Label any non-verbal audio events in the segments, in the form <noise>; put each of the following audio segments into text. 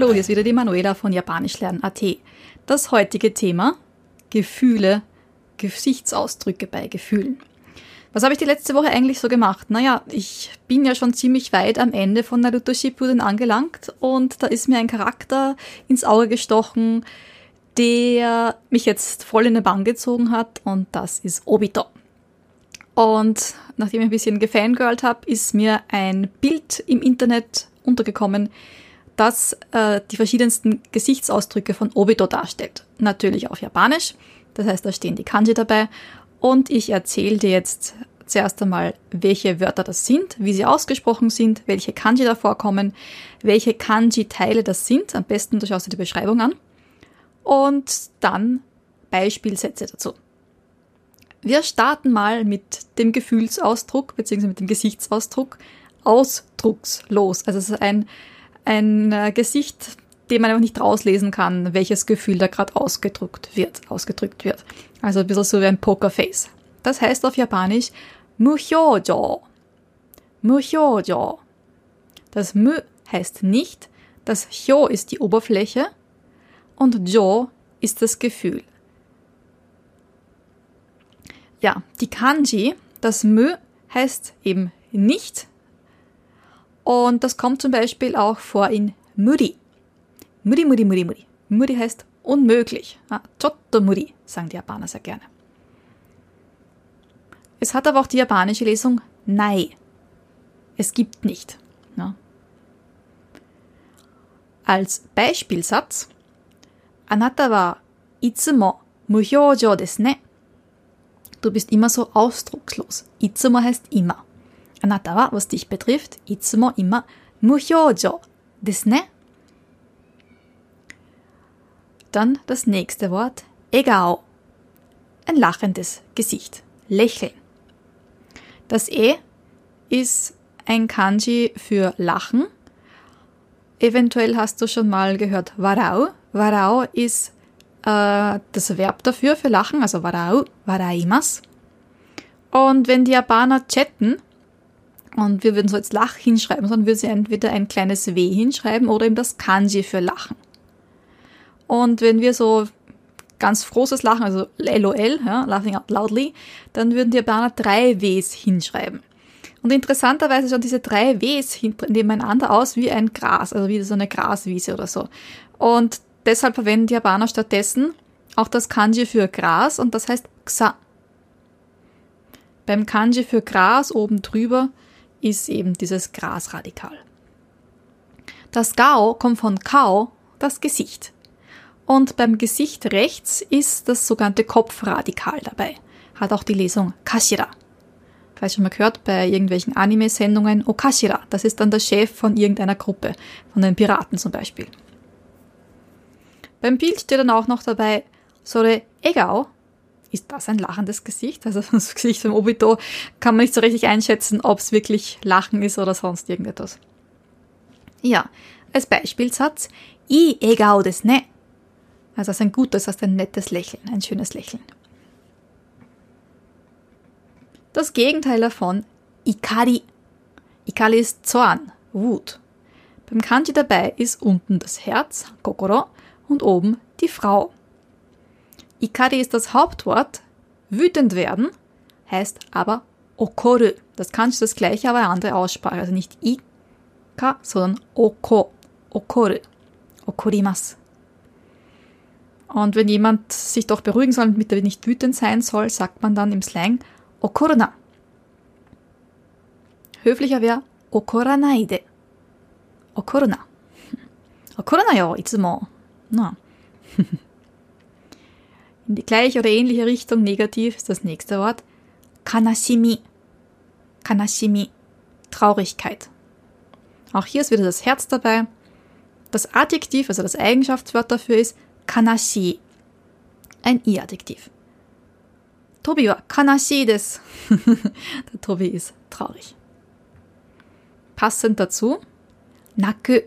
Hallo, hier ist wieder die Manuela von Japanischlernen.at. Das heutige Thema Gefühle, Gesichtsausdrücke bei Gefühlen. Was habe ich die letzte Woche eigentlich so gemacht? Naja, ich bin ja schon ziemlich weit am Ende von Naruto Shippuden angelangt und da ist mir ein Charakter ins Auge gestochen, der mich jetzt voll in den Bann gezogen hat und das ist Obito. Und nachdem ich ein bisschen gefangirlt habe, ist mir ein Bild im Internet untergekommen, das äh, die verschiedensten Gesichtsausdrücke von Obito darstellt. Natürlich auf Japanisch, das heißt, da stehen die Kanji dabei. Und ich erzähle dir jetzt zuerst einmal, welche Wörter das sind, wie sie ausgesprochen sind, welche Kanji da vorkommen, welche Kanji-Teile das sind. Am besten, du schaust dir die Beschreibung an. Und dann Beispielsätze dazu. Wir starten mal mit dem Gefühlsausdruck bzw. mit dem Gesichtsausdruck ausdruckslos. Also es ist ein ein äh, Gesicht, dem man einfach nicht rauslesen kann, welches Gefühl da gerade ausgedrückt wird, ausgedrückt wird. Also ein bisschen so wie ein Pokerface. Das heißt auf Japanisch Muhyojo. Muhyojo. Das Mu heißt nicht, das Hyo ist die Oberfläche und Jo ist das Gefühl. Ja, die Kanji, das Mö heißt eben nicht und das kommt zum Beispiel auch vor in Muri. Muri, Muri, Muri, Muri. Muri heißt unmöglich. Ah, Chotto Muri, sagen die Japaner sehr gerne. Es hat aber auch die japanische Lesung Nai. Es gibt nicht. Ja. Als Beispielsatz Anata wa itsumo muhyojo desu ne. Du bist immer so ausdruckslos. Itsumo heißt immer. あなたは was dich betrifft, いつも今、無表情ですね。Dann das nächste Wort, 笑顔. Ein lachendes Gesicht. Lächeln. Das E ist ein Kanji für Lachen. Eventuell hast du schon mal gehört Warau. Warau ist äh, das Verb dafür für Lachen, also Warau, waraimas. Und wenn die Japaner chatten, und wir würden so jetzt Lach hinschreiben, sondern würden sie entweder ein kleines W hinschreiben oder eben das Kanji für Lachen. Und wenn wir so ganz großes Lachen, also LOL, ja, laughing out loudly, dann würden die Japaner drei Ws hinschreiben. Und interessanterweise schauen diese drei Ws nebeneinander aus wie ein Gras, also wie so eine Graswiese oder so. Und deshalb verwenden die Japaner stattdessen auch das Kanji für Gras und das heißt Xa. Beim Kanji für Gras oben drüber ist eben dieses Grasradikal. Das Gao kommt von Kao, das Gesicht. Und beim Gesicht rechts ist das sogenannte Kopfradikal dabei. Hat auch die Lesung Kashira. Vielleicht schon mal gehört bei irgendwelchen Anime-Sendungen Okashira. Das ist dann der Chef von irgendeiner Gruppe, von den Piraten zum Beispiel. Beim Bild steht dann auch noch dabei Sore Egao, ist das ein lachendes Gesicht? Also <laughs> das Gesicht von Obito kann man nicht so richtig einschätzen, ob es wirklich Lachen ist oder sonst irgendetwas. Ja, als Beispielsatz, i egao des ne. Also ist ein gutes, heißt ein nettes Lächeln, ein schönes Lächeln. Das Gegenteil davon, ikari. Ikari ist Zorn, Wut. Beim Kanji dabei ist unten das Herz, Kokoro, und oben die Frau, Ikari ist das Hauptwort. Wütend werden heißt aber okoru. Das kannst du das gleiche, aber eine andere Aussprache. Also nicht ika, sondern oko. Okoru. Okorimas. Und wenn jemand sich doch beruhigen soll, damit er nicht wütend sein soll, sagt man dann im Slang okoruna. Höflicher wäre okoranaide. Okoruna. <laughs> Okoruna yo, itsumo. Na. <laughs> In die gleiche oder ähnliche Richtung negativ ist das nächste Wort Kanashimi. Kanashimi. Traurigkeit. Auch hier ist wieder das Herz dabei. Das Adjektiv, also das Eigenschaftswort dafür ist Kanashi. Ein I-Adjektiv. Tobi wa kanashi des. <laughs> Der Tobi ist traurig. Passend dazu Naku.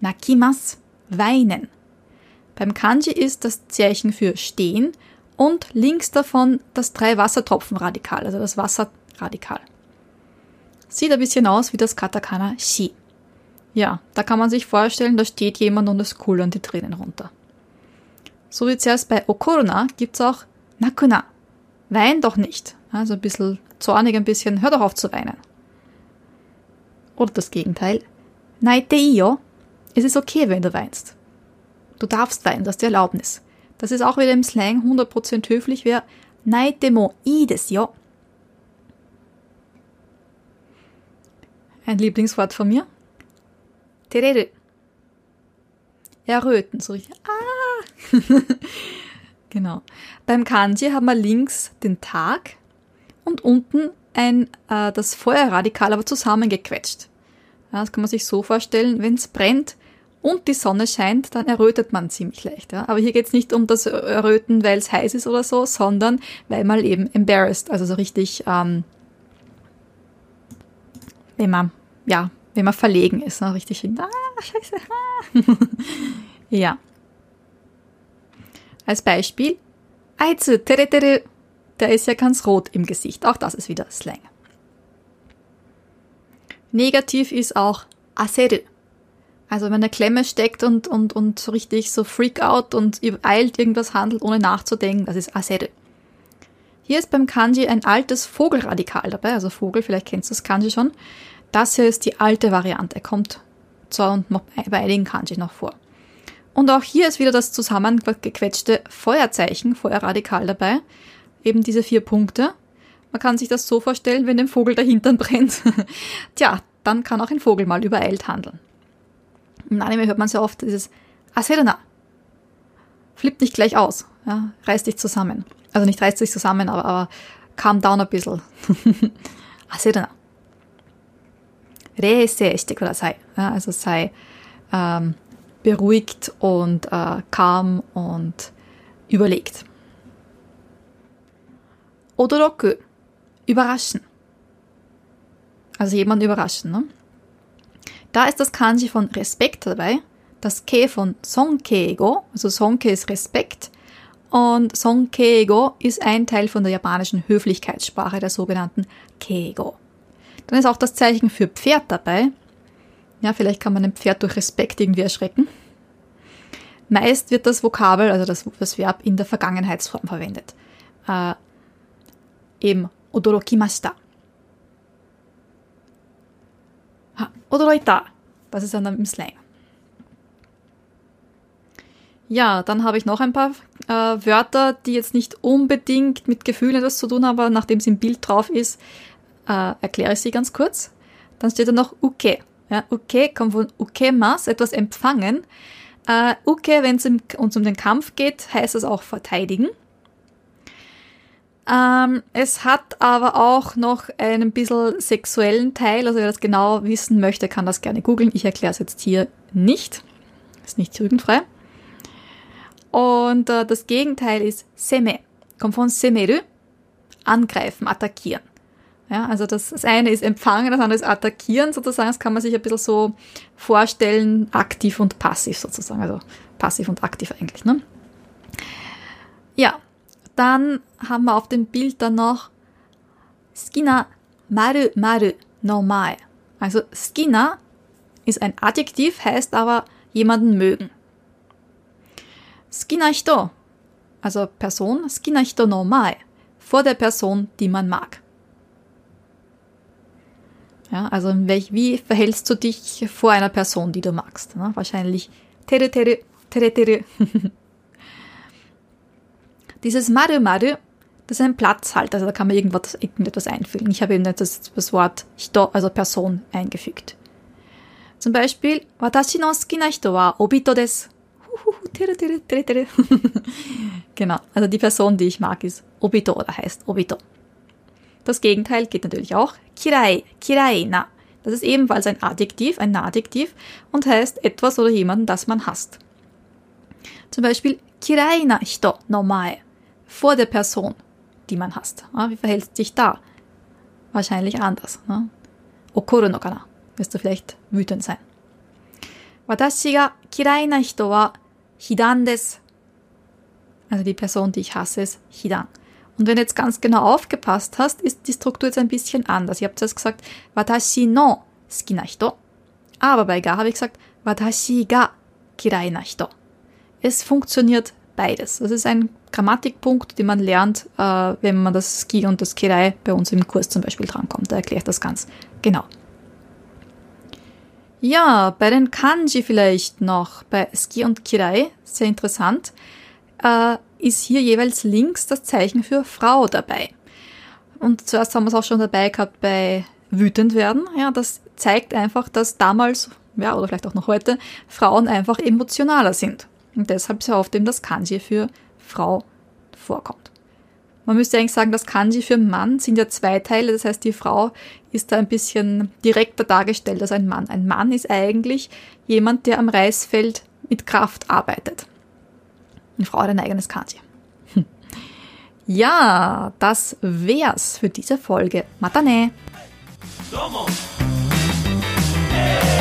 Nakimas. Weinen. Beim Kanji ist das Zeichen für stehen und links davon das drei Wassertropfen-Radikal, also das Wasserradikal. Sieht ein bisschen aus wie das Katakana Shi. Ja, da kann man sich vorstellen, da steht jemand und es kullern die Tränen runter. So wie zuerst bei Okorna gibt's auch Nakuna. Wein doch nicht. Also ein bisschen zornig, ein bisschen, hör doch auf zu weinen. Oder das Gegenteil. Naite iyo. Es ist okay, wenn du weinst. Du darfst weinen, das ist die Erlaubnis. Das ist auch wieder im Slang 100% höflich, wäre Naite mo ii desu yo. Ein Lieblingswort von mir. Tereru. Erröten, so richtig. Ah! <laughs> genau. Beim Kanji haben wir links den Tag und unten ein, äh, das Feuerradikal aber zusammengequetscht. Ja, das kann man sich so vorstellen, wenn es brennt und die Sonne scheint, dann errötet man ziemlich leicht. Ja. Aber hier geht es nicht um das Erröten, weil es heiß ist oder so, sondern weil man eben embarrassed, also so richtig, ähm, wenn man, ja, wenn man verlegen ist, ne, richtig, ah, scheiße, ah. <laughs> ja. Als Beispiel, Aizu, tere, tere, der ist ja ganz rot im Gesicht. Auch das ist wieder Slang. Negativ ist auch aseru. Also wenn eine Klemme steckt und, und, und so richtig so freak out und eilt irgendwas handelt, ohne nachzudenken, das ist aseru. Hier ist beim Kanji ein altes Vogelradikal dabei, also Vogel, vielleicht kennst du das Kanji schon. Das hier ist die alte Variante, kommt zwar und bei einigen Kanji noch vor. Und auch hier ist wieder das zusammengequetschte Feuerzeichen, Feuerradikal dabei eben diese vier Punkte. Man kann sich das so vorstellen, wenn dem Vogel der Hintern brennt. <laughs> Tja, dann kann auch ein Vogel mal übereilt handeln. Im Anime hört man sehr oft dieses Aserena. Flippt nicht gleich aus. Ja, reiß dich zusammen. Also nicht reißt dich zusammen, aber, aber calm down ein bisschen. <laughs> Aserena. Reise shite kudasai. Ja, also sei ähm, beruhigt und äh, calm und überlegt. Odoroku. Überraschen. Also jemand überraschen. Ne? Da ist das Kanji von Respekt dabei, das Ke von Sonkeigo, also Sonke ist Respekt und Sonkeigo ist ein Teil von der japanischen Höflichkeitssprache, der sogenannten Keigo. Dann ist auch das Zeichen für Pferd dabei. Ja, vielleicht kann man ein Pferd durch Respekt irgendwie erschrecken. Meist wird das Vokabel, also das, das Verb, in der Vergangenheitsform verwendet. Äh, eben odorokimashita. Ha, odoroita. Das ist dann im Slang. Ja, dann habe ich noch ein paar äh, Wörter, die jetzt nicht unbedingt mit Gefühlen etwas zu tun haben, aber nachdem es im Bild drauf ist, äh, erkläre ich sie ganz kurz. Dann steht da noch uke. Ja, uke kommt von ukemas, etwas empfangen. Äh, uke, wenn es uns um den Kampf geht, heißt es auch verteidigen. Ähm, es hat aber auch noch einen bisschen sexuellen Teil. Also wer das genau wissen möchte, kann das gerne googeln. Ich erkläre es jetzt hier nicht. Ist nicht jugendfrei. Und äh, das Gegenteil ist seme. Kommt von semeru. Angreifen, attackieren. Ja, also das, das eine ist empfangen, das andere ist attackieren sozusagen. Das kann man sich ein bisschen so vorstellen, aktiv und passiv sozusagen. Also passiv und aktiv eigentlich. Ne? Dann haben wir auf dem Bild dann noch Skina maru maru no mae. Also Skina ist ein Adjektiv, heißt aber jemanden mögen. Skina hito, also Person, Skina hito no mae, vor der Person, die man mag. Ja, also wie verhältst du dich vor einer Person, die du magst? Ne? Wahrscheinlich tere tere, tere tere. <laughs> Dieses Maru Maru, das ist ein Platzhalter, also da kann man irgendwas, irgendetwas einfügen. Ich habe eben das, das Wort Hito, also Person, eingefügt. Zum Beispiel, Watashi no sukina hito wa obito desu. <laughs> genau, also die Person, die ich mag, ist Obito oder heißt Obito. Das Gegenteil geht natürlich auch. Kirai, kiraina. Das ist ebenfalls ein Adjektiv, ein Adjektiv und heißt etwas oder jemanden, das man hasst. Zum Beispiel kiraina hito no mae vor der Person, die man hasst. Wie verhält sich da? Wahrscheinlich anders. Ne? Okoru no kana. Wirst du vielleicht wütend sein. Watashi ga kirai na hito wa hidan desu. Also die Person, die ich hasse, ist hidan. Und wenn du jetzt ganz genau aufgepasst hast, ist die Struktur jetzt ein bisschen anders. Ich habe zuerst gesagt, watashi no suki na hito. Aber bei ga habe ich gesagt, watashi ga kirai na hito. Es funktioniert beides. Das ist ein Grammatikpunkt, den man lernt, äh, wenn man das Ki und das Kirai bei uns im Kurs zum Beispiel drankommt. Da erklärt das ganz genau. Ja, bei den Kanji vielleicht noch, bei Ski und Kirai, sehr interessant, äh, ist hier jeweils links das Zeichen für Frau dabei. Und zuerst haben wir es auch schon dabei gehabt bei wütend werden. Ja, das zeigt einfach, dass damals, ja, oder vielleicht auch noch heute, Frauen einfach emotionaler sind. Und deshalb so oft eben das Kanji für Frau vorkommt. Man müsste eigentlich sagen, das Kanji für Mann sind ja zwei Teile, das heißt, die Frau ist da ein bisschen direkter dargestellt als ein Mann. Ein Mann ist eigentlich jemand, der am Reisfeld mit Kraft arbeitet. Eine Frau hat ein eigenes Kanji. Hm. Ja, das wär's für diese Folge. Matane! Domo. Hey.